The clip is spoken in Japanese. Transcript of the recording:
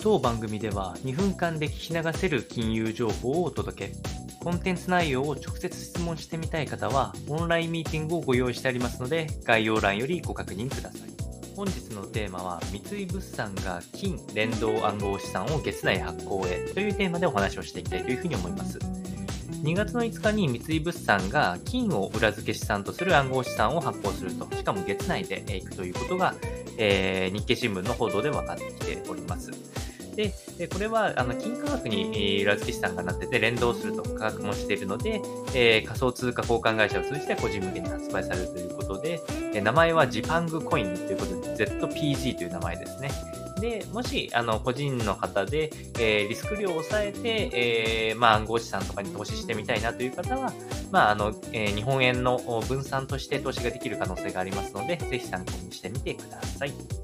当番組では2分間で聞き流せる金融情報をお届け。コンテンツ内容を直接質問してみたい方は、オンラインミーティングをご用意してありますので、概要欄よりご確認ください。本日のテーマは、三井物産が金連動暗号資産を月内発行へというテーマでお話をしていきたいというふうに思います。2月の5日に三井物産が金を裏付け資産とする暗号資産を発行すると、しかも月内でいくということが、えー、日経新聞の報道で分かってきております。で、これはあの金価格に裏付け資産がなってて連動すると価格もしているので、えー、仮想通貨交換会社を通じて個人向けに発売されるということで、え名前はジパングコインということで ZPG という名前ですね。で、もし、あの、個人の方で、えー、リスク量を抑えて、えー、まあ、暗号資産とかに投資してみたいなという方は、まあ、あの、えー、日本円の分散として投資ができる可能性がありますので、ぜひ参考にしてみてください。